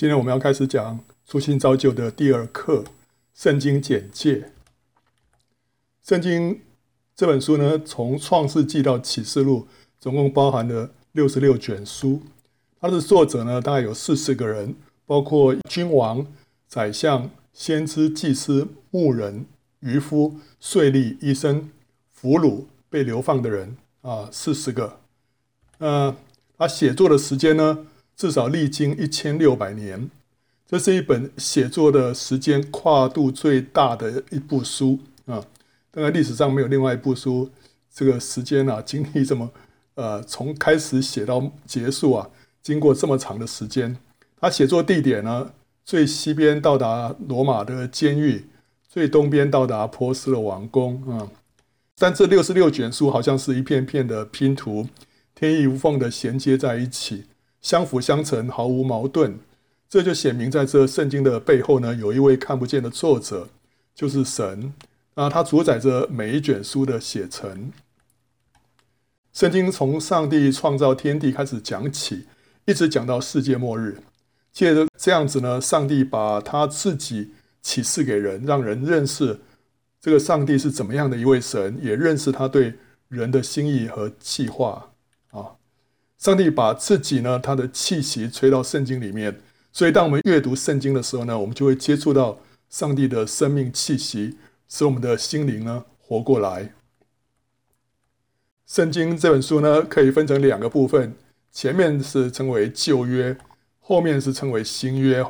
今天我们要开始讲初心造就的第二课《圣经简介》。圣经这本书呢，从创世纪到启示录，总共包含了六十六卷书。它的作者呢，大概有四十个人，包括君王、宰相、先知、祭司、牧人、渔夫、税吏、医生、俘虏、被流放的人啊，四十个。呃，他写作的时间呢？至少历经一千六百年，这是一本写作的时间跨度最大的一部书啊！当然历史上没有另外一部书，这个时间啊，经历这么呃，从开始写到结束啊，经过这么长的时间。他写作地点呢，最西边到达罗马的监狱，最东边到达波斯的王宫啊。但这六十六卷书好像是一片片的拼图，天衣无缝的衔接在一起。相辅相成，毫无矛盾，这就显明在这圣经的背后呢，有一位看不见的作者，就是神啊，他主宰着每一卷书的写成。圣经从上帝创造天地开始讲起，一直讲到世界末日。借着这样子呢，上帝把他自己启示给人，让人认识这个上帝是怎么样的一位神，也认识他对人的心意和计划啊。上帝把自己呢，他的气息吹到圣经里面，所以当我们阅读圣经的时候呢，我们就会接触到上帝的生命气息，使我们的心灵呢活过来。圣经这本书呢，可以分成两个部分，前面是称为旧约，后面是称为新约。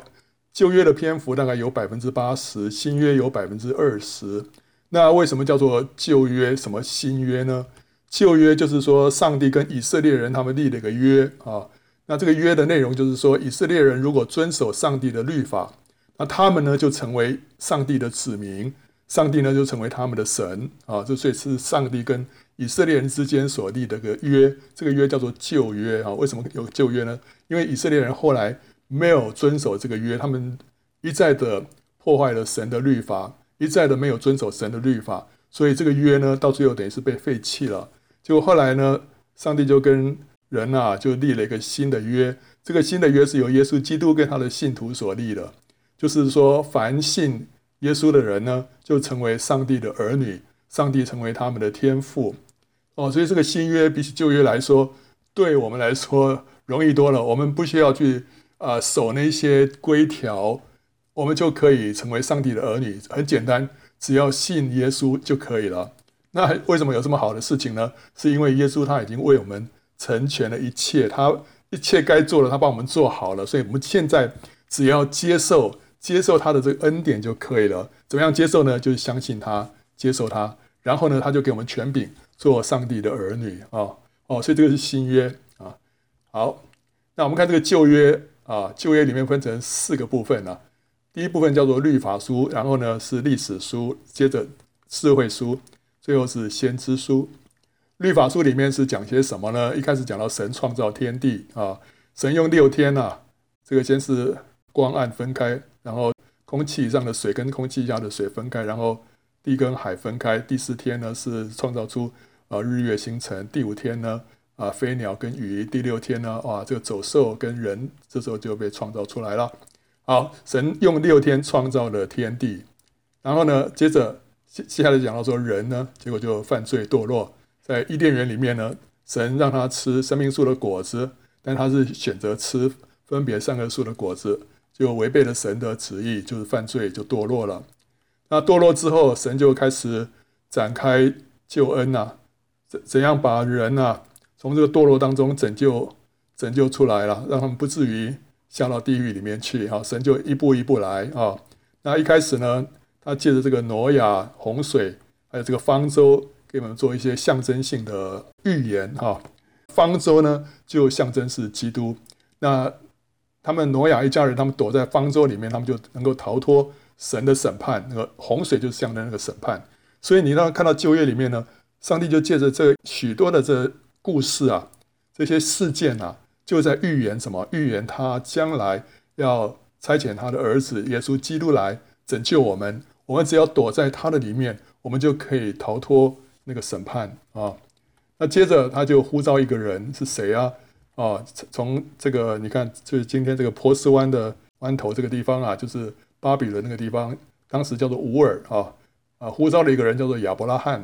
旧约的篇幅大概有百分之八十，新约有百分之二十。那为什么叫做旧约？什么新约呢？旧约就是说，上帝跟以色列人他们立了一个约啊。那这个约的内容就是说，以色列人如果遵守上帝的律法，那他们呢就成为上帝的子民，上帝呢就成为他们的神啊。这所以是上帝跟以色列人之间所立的个约，这个约叫做旧约啊。为什么有旧约呢？因为以色列人后来没有遵守这个约，他们一再的破坏了神的律法，一再的没有遵守神的律法，所以这个约呢到最后等于是被废弃了。就后来呢，上帝就跟人啊，就立了一个新的约。这个新的约是由耶稣基督跟他的信徒所立的，就是说，凡信耶稣的人呢，就成为上帝的儿女，上帝成为他们的天父。哦，所以这个新约比起旧约来说，对我们来说容易多了。我们不需要去啊、守那些规条，我们就可以成为上帝的儿女。很简单，只要信耶稣就可以了。那为什么有这么好的事情呢？是因为耶稣他已经为我们成全了一切，他一切该做的他帮我们做好了，所以我们现在只要接受接受他的这个恩典就可以了。怎么样接受呢？就是相信他，接受他，然后呢，他就给我们权柄做上帝的儿女啊哦，所以这个是新约啊。好，那我们看这个旧约啊，旧约里面分成四个部分啊。第一部分叫做律法书，然后呢是历史书，接着智慧书。最后是先知书，律法书里面是讲些什么呢？一开始讲到神创造天地啊，神用六天啊，这个先是光暗分开，然后空气上的水跟空气下的水分开，然后地跟海分开。第四天呢是创造出啊日月星辰，第五天呢啊飞鸟跟鱼，第六天呢哇这个走兽跟人，这时候就被创造出来了。好，神用六天创造了天地，然后呢接着。接接下来讲到说人呢，结果就犯罪堕落，在伊甸园里面呢，神让他吃生命树的果子，但他是选择吃分别善恶树的果子，就违背了神的旨意，就是犯罪就堕落了。那堕落之后，神就开始展开救恩呐、啊，怎怎样把人呐、啊、从这个堕落当中拯救拯救出来了，让他们不至于下到地狱里面去。哈，神就一步一步来啊。那一开始呢，他借着这个挪亚洪水，还有这个方舟，给我们做一些象征性的预言哈。方舟呢，就象征是基督。那他们挪亚一家人，他们躲在方舟里面，他们就能够逃脱神的审判。那个洪水就是象征那个审判。所以你让看到旧约里面呢，上帝就借着这许多的这故事啊，这些事件啊，就在预言什么？预言他将来要差遣他的儿子耶稣基督来拯救我们。我们只要躲在他的里面，我们就可以逃脱那个审判啊。那接着他就呼召一个人是谁啊？啊，从这个你看，就是今天这个波斯湾的湾头这个地方啊，就是巴比伦那个地方，当时叫做乌尔啊啊，呼召了一个人叫做亚伯拉罕，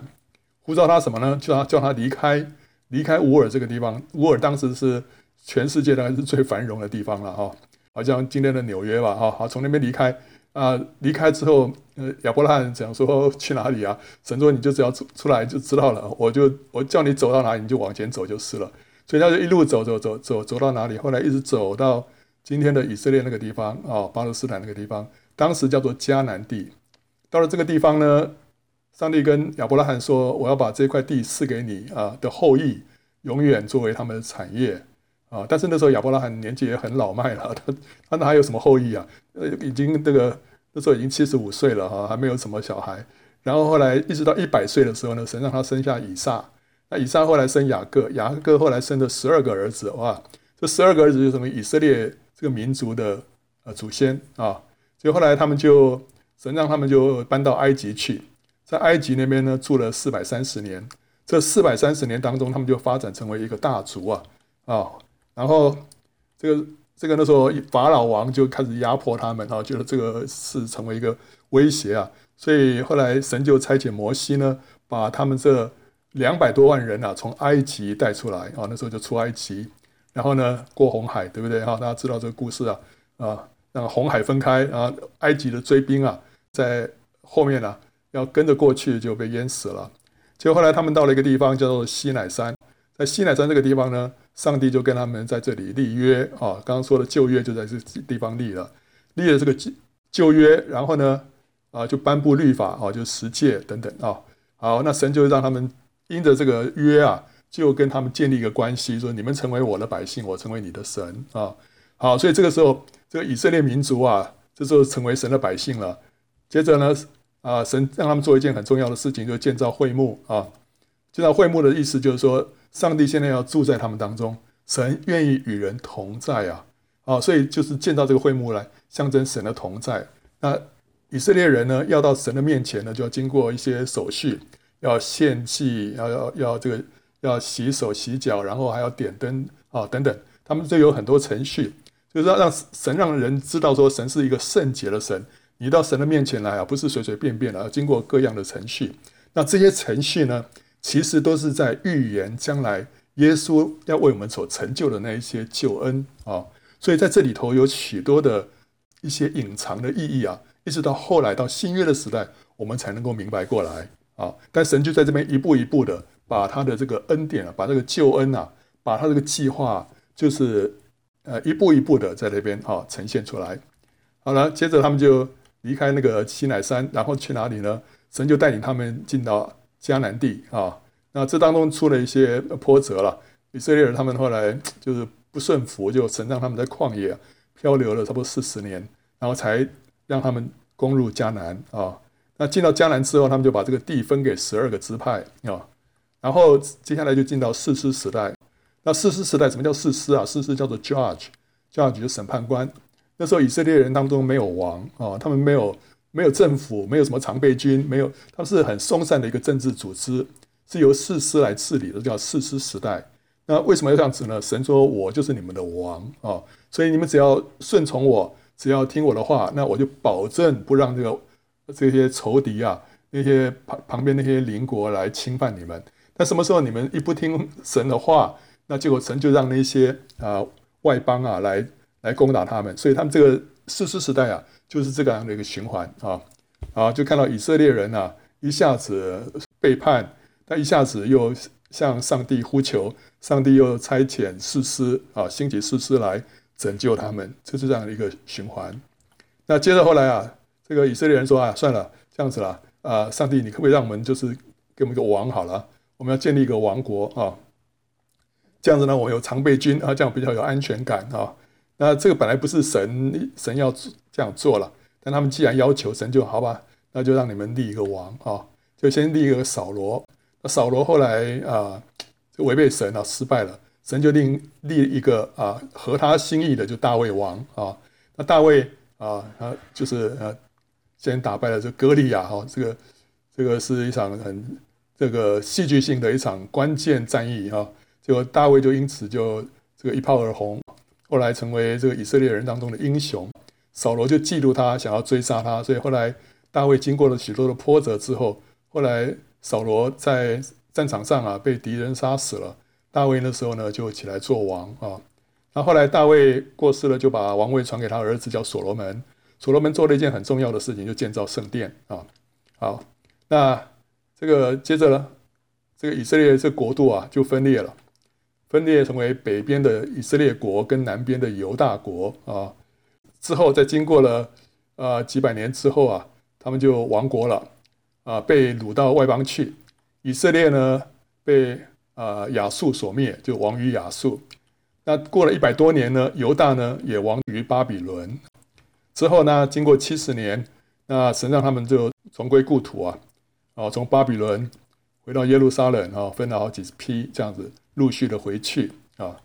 呼召他什么呢？叫他叫他离开离开乌尔这个地方。乌尔当时是全世界当然是最繁荣的地方了哈，好像今天的纽约吧哈。好，从那边离开啊，离开之后，呃，亚伯拉罕讲说去哪里啊？神说你就只要出出来就知道了，我就我叫你走到哪里你就往前走就是了。所以他就一路走走走走走到哪里，后来一直走到今天的以色列那个地方啊，巴勒斯坦那个地方，当时叫做迦南地。到了这个地方呢，上帝跟亚伯拉罕说：“我要把这块地赐给你啊的后裔，永远作为他们的产业啊。”但是那时候亚伯拉罕年纪也很老迈了，他他哪还有什么后裔啊？呃，已经这个那时候已经七十五岁了哈，还没有什么小孩。然后后来一直到一百岁的时候呢，神让他生下以撒。那以撒后来生雅各，雅各后来生了十二个儿子，哇，这十二个儿子就成为以色列这个民族的呃祖先啊。所以后来他们就神让他们就搬到埃及去，在埃及那边呢住了四百三十年。这四百三十年当中，他们就发展成为一个大族啊啊。然后这个这个那时候法老王就开始压迫他们啊，觉得这个是成为一个威胁啊。所以后来神就差遣摩西呢，把他们这两百多万人啊，从埃及带出来啊，那时候就出埃及，然后呢过红海，对不对？哈，大家知道这个故事啊啊，让红海分开啊，埃及的追兵啊在后面呢、啊、要跟着过去就被淹死了。结果后来他们到了一个地方叫做西乃山，在西乃山这个地方呢，上帝就跟他们在这里立约啊，刚刚说的旧约就在这地方立了，立了这个旧约，然后呢啊就颁布律法啊，就十诫等等啊，好，那神就让他们。因着这个约啊，就跟他们建立一个关系，说你们成为我的百姓，我成为你的神啊。好，所以这个时候，这个以色列民族啊，这时候成为神的百姓了。接着呢，啊，神让他们做一件很重要的事情，就建造会幕啊。建造会幕的意思就是说，上帝现在要住在他们当中，神愿意与人同在啊。啊，所以就是建造这个会幕来象征神的同在。那以色列人呢，要到神的面前呢，就要经过一些手续。要献祭，要要要这个要洗手洗脚，然后还要点灯啊等等，他们这有很多程序，就是要让神让人知道说神是一个圣洁的神。你到神的面前来啊，不是随随便便的，要经过各样的程序。那这些程序呢，其实都是在预言将来耶稣要为我们所成就的那一些救恩啊。所以在这里头有许多的一些隐藏的意义啊，一直到后来到新约的时代，我们才能够明白过来。啊！但神就在这边一步一步的把他的这个恩典啊，把这个救恩啊，把他这个计划，就是呃一步一步的在那边啊呈现出来。好了，接着他们就离开那个西乃山，然后去哪里呢？神就带领他们进到迦南地啊。那这当中出了一些波折了，以色列人他们后来就是不顺服，就神让他们在旷野漂流了差不多四十年，然后才让他们攻入迦南啊。那进到迦南之后，他们就把这个地分给十二个支派啊，然后接下来就进到士师时代。那士师时代，什么叫士师啊？士师叫做 judge，judge 就审判官。那时候以色列人当中没有王啊，他们没有没有政府，没有什么常备军，没有，他们是很松散的一个政治组织，是由士师来治理的，叫士师时代。那为什么要这样子呢？神说我就是你们的王啊，所以你们只要顺从我，只要听我的话，那我就保证不让这个。这些仇敌啊，那些旁旁边那些邻国来侵犯你们，那什么时候你们一不听神的话，那结果神就让那些啊外邦啊来来攻打他们，所以他们这个士师时代啊，就是这个样的一个循环啊啊，就看到以色列人啊一下子背叛，他一下子又向上帝呼求，上帝又差遣士师啊兴起士师来拯救他们，就是这样的一个循环。那接着后来啊。这个以色列人说啊，算了，这样子了啊，上帝，你可不可以让我们就是给我们一个王好了？我们要建立一个王国啊，这样子呢，我有常备军啊，这样比较有安全感啊。那这个本来不是神神要这样做了，但他们既然要求神就好吧，那就让你们立一个王啊，就先立一个扫罗。那扫罗后来啊，就违背神啊，失败了，神就立立一个啊合他心意的，就大卫王啊。那大卫啊，他就是呃。先打败了这歌利亚哈，这个这个是一场很这个戏剧性的一场关键战役哈，结果大卫就因此就这个一炮而红，后来成为这个以色列人当中的英雄，扫罗就嫉妒他，想要追杀他，所以后来大卫经过了许多的波折之后，后来扫罗在战场上啊被敌人杀死了，大卫那时候呢就起来做王啊。那后来大卫过世了，就把王位传给他儿子叫所罗门。所罗门做了一件很重要的事情，就建造圣殿啊。好，那这个接着呢，这个以色列这国度啊就分裂了，分裂成为北边的以色列国跟南边的犹大国啊。之后再经过了呃几百年之后啊，他们就亡国了啊，被掳到外邦去。以色列呢被啊亚述所灭，就亡于亚述。那过了一百多年呢，犹大呢也亡于巴比伦。之后呢，经过七十年，那神让他们就重归故土啊，哦，从巴比伦回到耶路撒冷啊，分了好几批这样子，陆续的回去啊。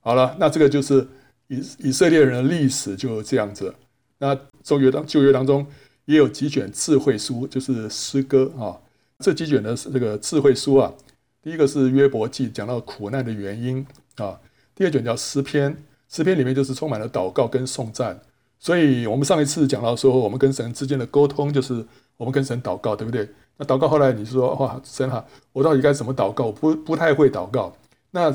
好了，那这个就是以以色列人的历史就这样子。那旧约当旧约当中也有几卷智慧书，就是诗歌啊。这几卷的这个智慧书啊，第一个是约伯记，讲到苦难的原因啊。第二卷叫诗篇，诗篇里面就是充满了祷告跟颂赞。所以，我们上一次讲到说，我们跟神之间的沟通就是我们跟神祷告，对不对？那祷告后来你说，哇，神啊，我到底该怎么祷告？我不不太会祷告。那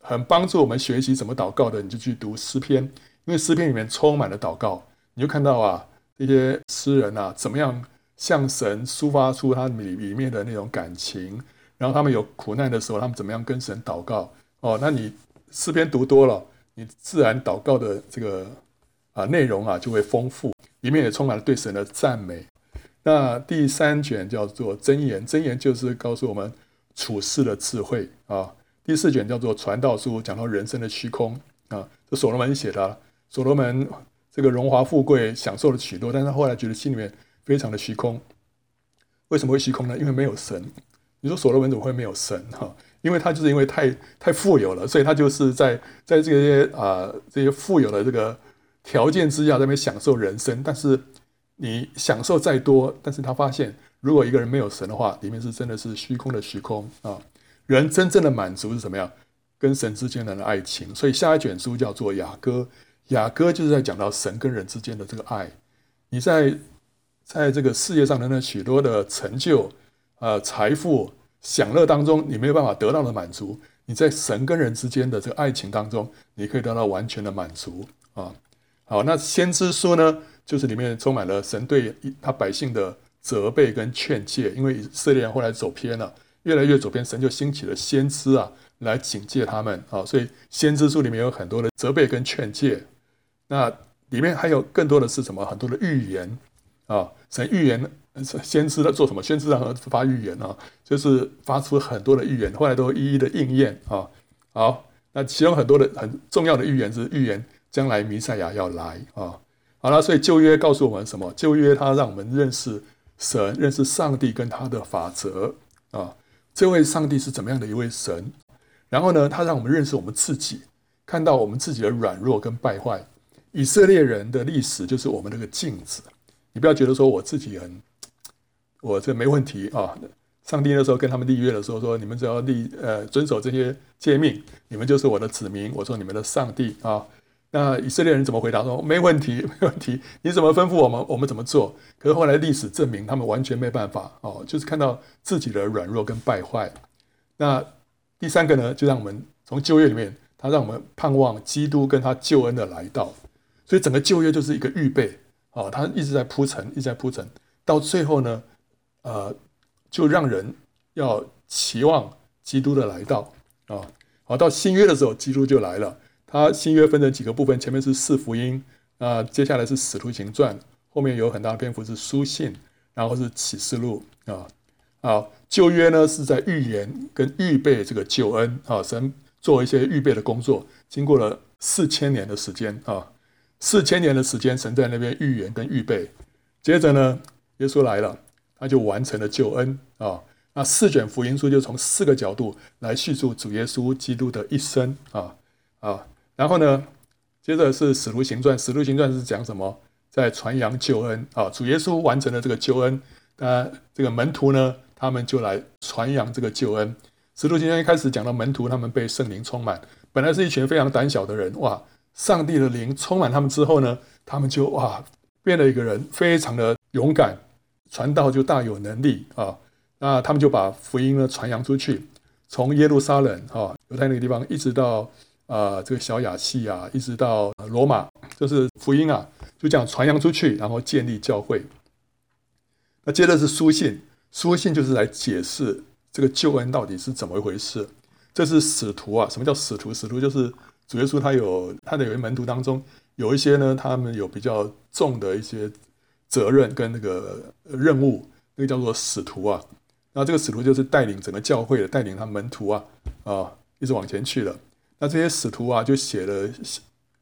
很帮助我们学习怎么祷告的，你就去读诗篇，因为诗篇里面充满了祷告。你就看到啊，这些诗人啊，怎么样向神抒发出他里里面的那种感情，然后他们有苦难的时候，他们怎么样跟神祷告？哦，那你诗篇读多了，你自然祷告的这个。啊，内容啊就会丰富，里面也充满了对神的赞美。那第三卷叫做箴言，箴言就是告诉我们处世的智慧啊。第四卷叫做传道书，讲到人生的虚空啊。这所罗门写的，所罗门这个荣华富贵享受了许多，但是他后来觉得心里面非常的虚空。为什么会虚空呢？因为没有神。你说所罗门怎么会没有神？哈，因为他就是因为太太富有了，所以他就是在在这些啊这些富有的这个。条件之下在那边享受人生，但是你享受再多，但是他发现，如果一个人没有神的话，里面是真的是虚空的虚空啊。人真正的满足是什么样？跟神之间的爱情。所以下一卷书叫做雅歌，雅歌就是在讲到神跟人之间的这个爱。你在在这个世界上的那许多的成就、呃财富、享乐当中，你没有办法得到的满足，你在神跟人之间的这个爱情当中，你可以得到完全的满足啊。好，那先知书呢，就是里面充满了神对他百姓的责备跟劝诫，因为以色列人后来走偏了，越来越走偏，神就兴起了先知啊，来警戒他们啊，所以先知书里面有很多的责备跟劝诫。那里面还有更多的是什么？很多的预言啊，神预言，先知在做什么？先知然后发预言啊，就是发出很多的预言，后来都一一的应验啊。好，那其中很多的很重要的预言是预言。将来弥赛亚要来啊，好了，所以旧约告诉我们什么？旧约它让我们认识神，认识上帝跟他的法则啊。这位上帝是怎么样的一位神？然后呢，他让我们认识我们自己，看到我们自己的软弱跟败坏。以色列人的历史就是我们那个镜子。你不要觉得说我自己很，我这没问题啊。上帝那时候跟他们立约的时候说：“你们只要立呃遵守这些诫命，你们就是我的子民。”我说：“你们的上帝啊。”那以色列人怎么回答说？没问题，没问题。你怎么吩咐我们，我们怎么做？可是后来历史证明，他们完全没办法哦，就是看到自己的软弱跟败坏。那第三个呢，就让我们从旧约里面，他让我们盼望基督跟他救恩的来到。所以整个旧约就是一个预备哦，他一直在铺陈，一直在铺陈，到最后呢，呃，就让人要期望基督的来到啊。好，到新约的时候，基督就来了。它新约分成几个部分，前面是四福音，啊，接下来是使徒行传，后面有很大的篇幅是书信，然后是启示录啊。好，旧约呢是在预言跟预备这个救恩啊，神做一些预备的工作，经过了四千年的时间啊，四千年的时间，神在那边预言跟预备，接着呢，耶稣来了，他就完成了救恩啊。那四卷福音书就从四个角度来叙述主耶稣基督的一生啊啊。然后呢，接着是使徒行传，使徒行传是讲什么？在传扬救恩啊，主耶稣完成了这个救恩，那这个门徒呢，他们就来传扬这个救恩。使徒行传一开始讲到门徒，他们被圣灵充满，本来是一群非常胆小的人，哇，上帝的灵充满他们之后呢，他们就哇变了一个人，非常的勇敢，传道就大有能力啊。那他们就把福音呢传扬出去，从耶路撒冷啊，犹太那个地方，一直到、呃、这个小亚细亚，一直到罗马，就是福音啊，就这样传扬出去，然后建立教会。那接着是书信，书信就是来解释这个救恩到底是怎么一回事。这是使徒啊，什么叫使徒？使徒就是主耶稣他有他的有一门徒当中有一些呢，他们有比较重的一些责任跟那个任务，那个叫做使徒啊。那这个使徒就是带领整个教会的，带领他门徒啊啊一直往前去了。那这些使徒啊就写了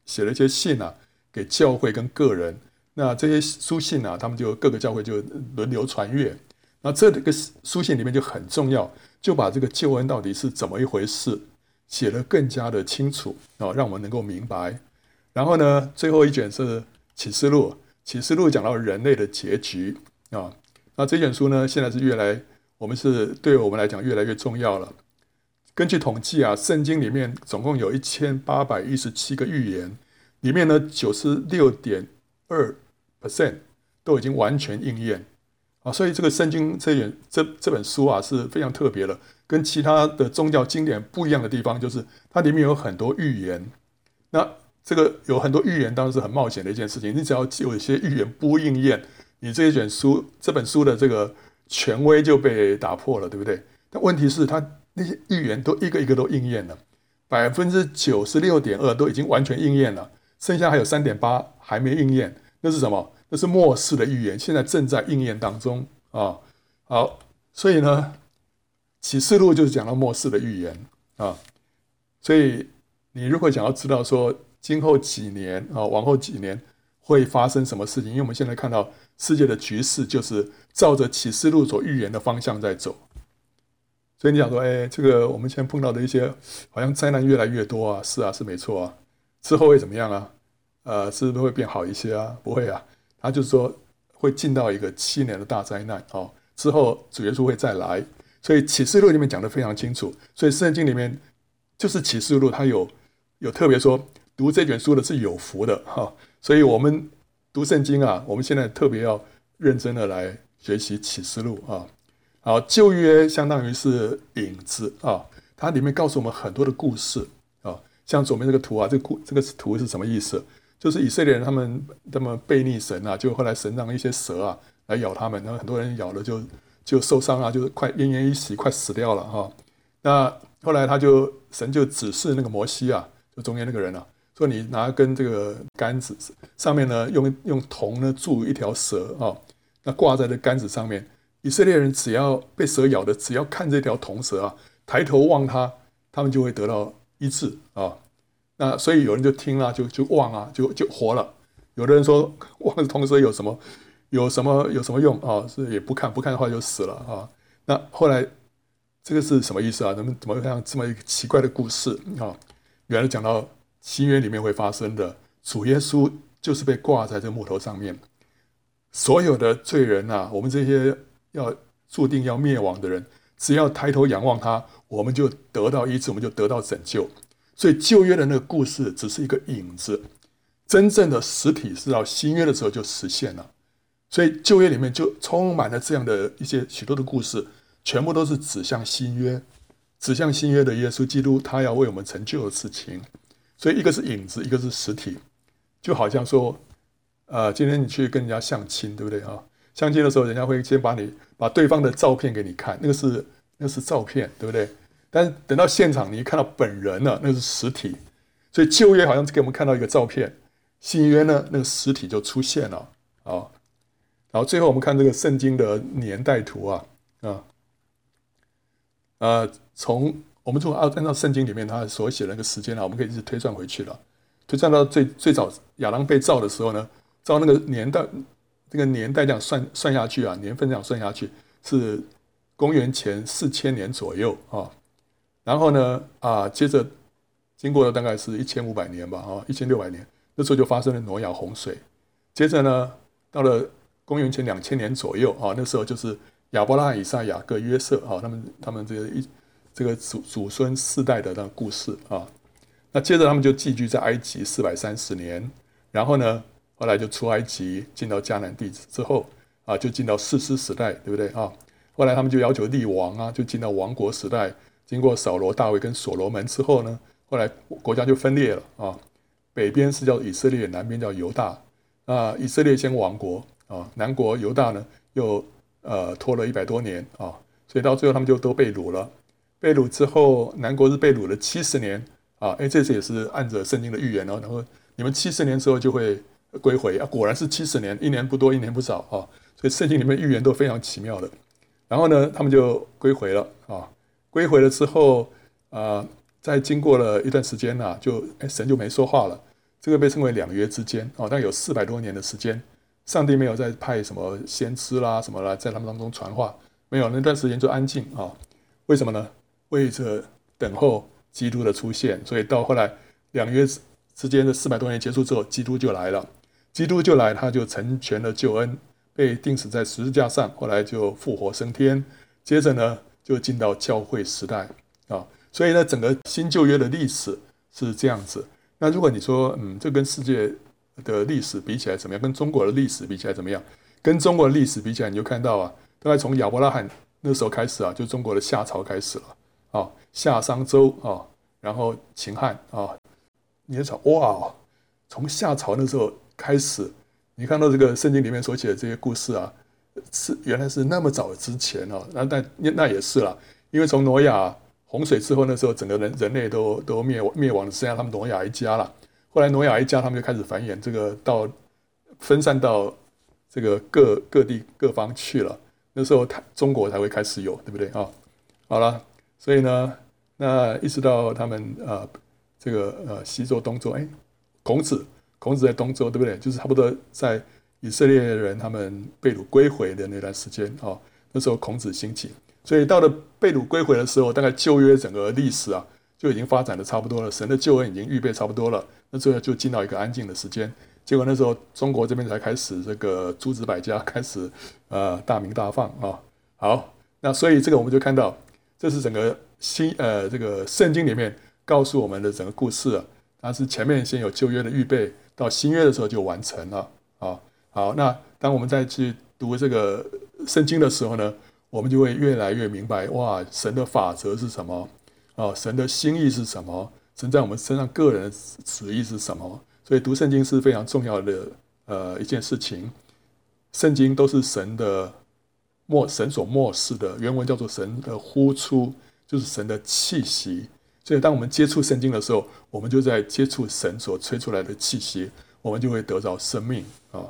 写了一些信啊给教会跟个人。那这些书信啊，他们就各个教会就轮流传阅。那这个书信里面就很重要，就把这个救恩到底是怎么一回事写得更加的清楚啊，让我们能够明白。然后呢，最后一卷是启示录，启示录讲到人类的结局啊。那这卷书呢，现在是越来。我们是对我们来讲越来越重要了。根据统计啊，圣经里面总共有一千八百一十七个预言，里面呢九十六点二 percent 都已经完全应验啊。所以这个圣经这本这这本书啊是非常特别的，跟其他的宗教经典不一样的地方就是它里面有很多预言。那这个有很多预言当然是很冒险的一件事情，你只要有一些预言不应验，你这一卷书这本书的这个。权威就被打破了，对不对？但问题是，他那些预言都一个一个都应验了，百分之九十六点二都已经完全应验了，剩下还有三点八还没应验。那是什么？那是末世的预言，现在正在应验当中啊。好，所以呢，启示录就是讲到末世的预言啊。所以你如果想要知道说今后几年啊，往后几年会发生什么事情，因为我们现在看到。世界的局势就是照着启示录所预言的方向在走，所以你想说，哎，这个我们现在碰到的一些好像灾难越来越多啊，是啊，是没错啊，之后会怎么样啊？呃，是不是会变好一些啊？不会啊，他就是说会进到一个七年的大灾难哦，之后主耶稣会再来，所以启示录里面讲得非常清楚，所以圣经里面就是启示录，它有有特别说读这卷书的是有福的哈，所以我们。读圣经啊，我们现在特别要认真的来学习启示录啊。好，旧约相当于是影子啊，它里面告诉我们很多的故事啊。像左边这个图啊，这个故这个图是什么意思？就是以色列人他们他们背逆神啊，就后来神让一些蛇啊来咬他们，然后很多人咬了就就受伤啊，就是快奄奄一息，快死掉了哈。那后来他就神就指示那个摩西啊，就中间那个人啊。说你拿根这个杆子，上面呢用用铜呢铸一条蛇啊，那挂在这杆子上面。以色列人只要被蛇咬的，只要看这条铜蛇啊，抬头望它，他们就会得到医治啊。那所以有人就听了，就就望啊，就就活了。有的人说望铜蛇有什么有什么有什么用啊？是也不看不看的话就死了啊。那后来这个是什么意思啊？怎么怎么像这么一个奇怪的故事啊？原来讲到。新约里面会发生的，主耶稣就是被挂在这木头上面，所有的罪人啊，我们这些要注定要灭亡的人，只要抬头仰望他，我们就得到医治，我们就得到拯救。所以旧约的那个故事只是一个影子，真正的实体是到新约的时候就实现了。所以旧约里面就充满了这样的一些许多的故事，全部都是指向新约，指向新约的耶稣基督，他要为我们成就的事情。所以一个是影子，一个是实体，就好像说，呃，今天你去跟人家相亲，对不对啊？相亲的时候，人家会先把你把对方的照片给你看，那个是那是照片，对不对？但等到现场，你一看到本人了，那是实体。所以旧约好像给我们看到一个照片，新约呢，那个实体就出现了啊。然后最后我们看这个圣经的年代图啊啊，呃，从。我们如果按按照圣经里面他所写那个时间啊，我们可以一直推算回去了，推算到最最早亚当被造的时候呢，照那个年代，这个年代这样算算下去啊，年份这样算下去是公元前四千年左右啊。然后呢啊，接着经过了大概是一千五百年吧啊，一千六百年，那时候就发生了挪亚洪水。接着呢，到了公元前两千年左右啊，那时候就是亚伯拉罕、以撒、雅各、约瑟啊，他们他们这个一。这个祖祖孙四代的那个故事啊，那接着他们就寄居在埃及四百三十年，然后呢，后来就出埃及，进到迦南地之后啊，就进到士师时代，对不对啊？后来他们就要求立王啊，就进到王国时代。经过扫罗、大卫跟所罗门之后呢，后来国家就分裂了啊。北边是叫以色列，南边叫犹大。啊，以色列先亡国啊，南国犹大呢又呃拖了一百多年啊，所以到最后他们就都被掳了。被掳之后，南国是被掳了七十年啊。哎，这次也是按着圣经的预言哦，然后你们七十年之后就会归回啊。果然是七十年，一年不多，一年不少啊。所以圣经里面预言都非常奇妙的。然后呢，他们就归回了啊。归回了之后，啊、在经过了一段时间呢，就哎，神就没说话了。这个被称为两约之间啊，但有四百多年的时间，上帝没有再派什么先知啦什么啦，在他们当中传话，没有，那段时间就安静啊。为什么呢？为着等候基督的出现。所以到后来两约之间的四百多年结束之后，基督就来了。基督就来，他就成全了救恩，被钉死在十字架上，后来就复活升天。接着呢，就进到教会时代啊。所以呢，整个新旧约的历史是这样子。那如果你说，嗯，这跟世界的历史比起来怎么样？跟中国的历史比起来怎么样？跟中国的历史比起来，你就看到啊，大概从亚伯拉罕那时候开始啊，就中国的夏朝开始了啊，夏商周啊，然后秦汉啊，你就想哇，从夏朝那时候开始，你看到这个圣经里面所写的这些故事啊，是原来是那么早之前哦，那但那那也是了，因为从挪亚。洪水之后，那时候整个人人类都都灭灭亡了，剩下他们挪亚一家了。后来挪亚一家他们就开始繁衍，这个到分散到这个各各地各方去了。那时候他中国才会开始有，对不对啊？好了，所以呢，那一直到他们呃这个呃西周东周，哎，孔子孔子在东周，对不对？就是差不多在以色列人他们被掳归回的那段时间啊，那时候孔子兴起。所以到了被掳归回的时候，大概旧约整个历史啊就已经发展的差不多了，神的救恩已经预备差不多了，那最后就进到一个安静的时间。结果那时候中国这边才开始这个诸子百家开始呃大鸣大放啊。好，那所以这个我们就看到，这是整个新呃这个圣经里面告诉我们的整个故事啊，它是前面先有旧约的预备，到新约的时候就完成了啊。好，那当我们再去读这个圣经的时候呢，我们就会越来越明白，哇，神的法则是什么？啊，神的心意是什么？神在我们身上个人的旨意是什么？所以读圣经是非常重要的呃一件事情。圣经都是神的默，神所默示的，原文叫做神的呼出，就是神的气息。所以当我们接触圣经的时候，我们就在接触神所吹出来的气息，我们就会得到生命啊。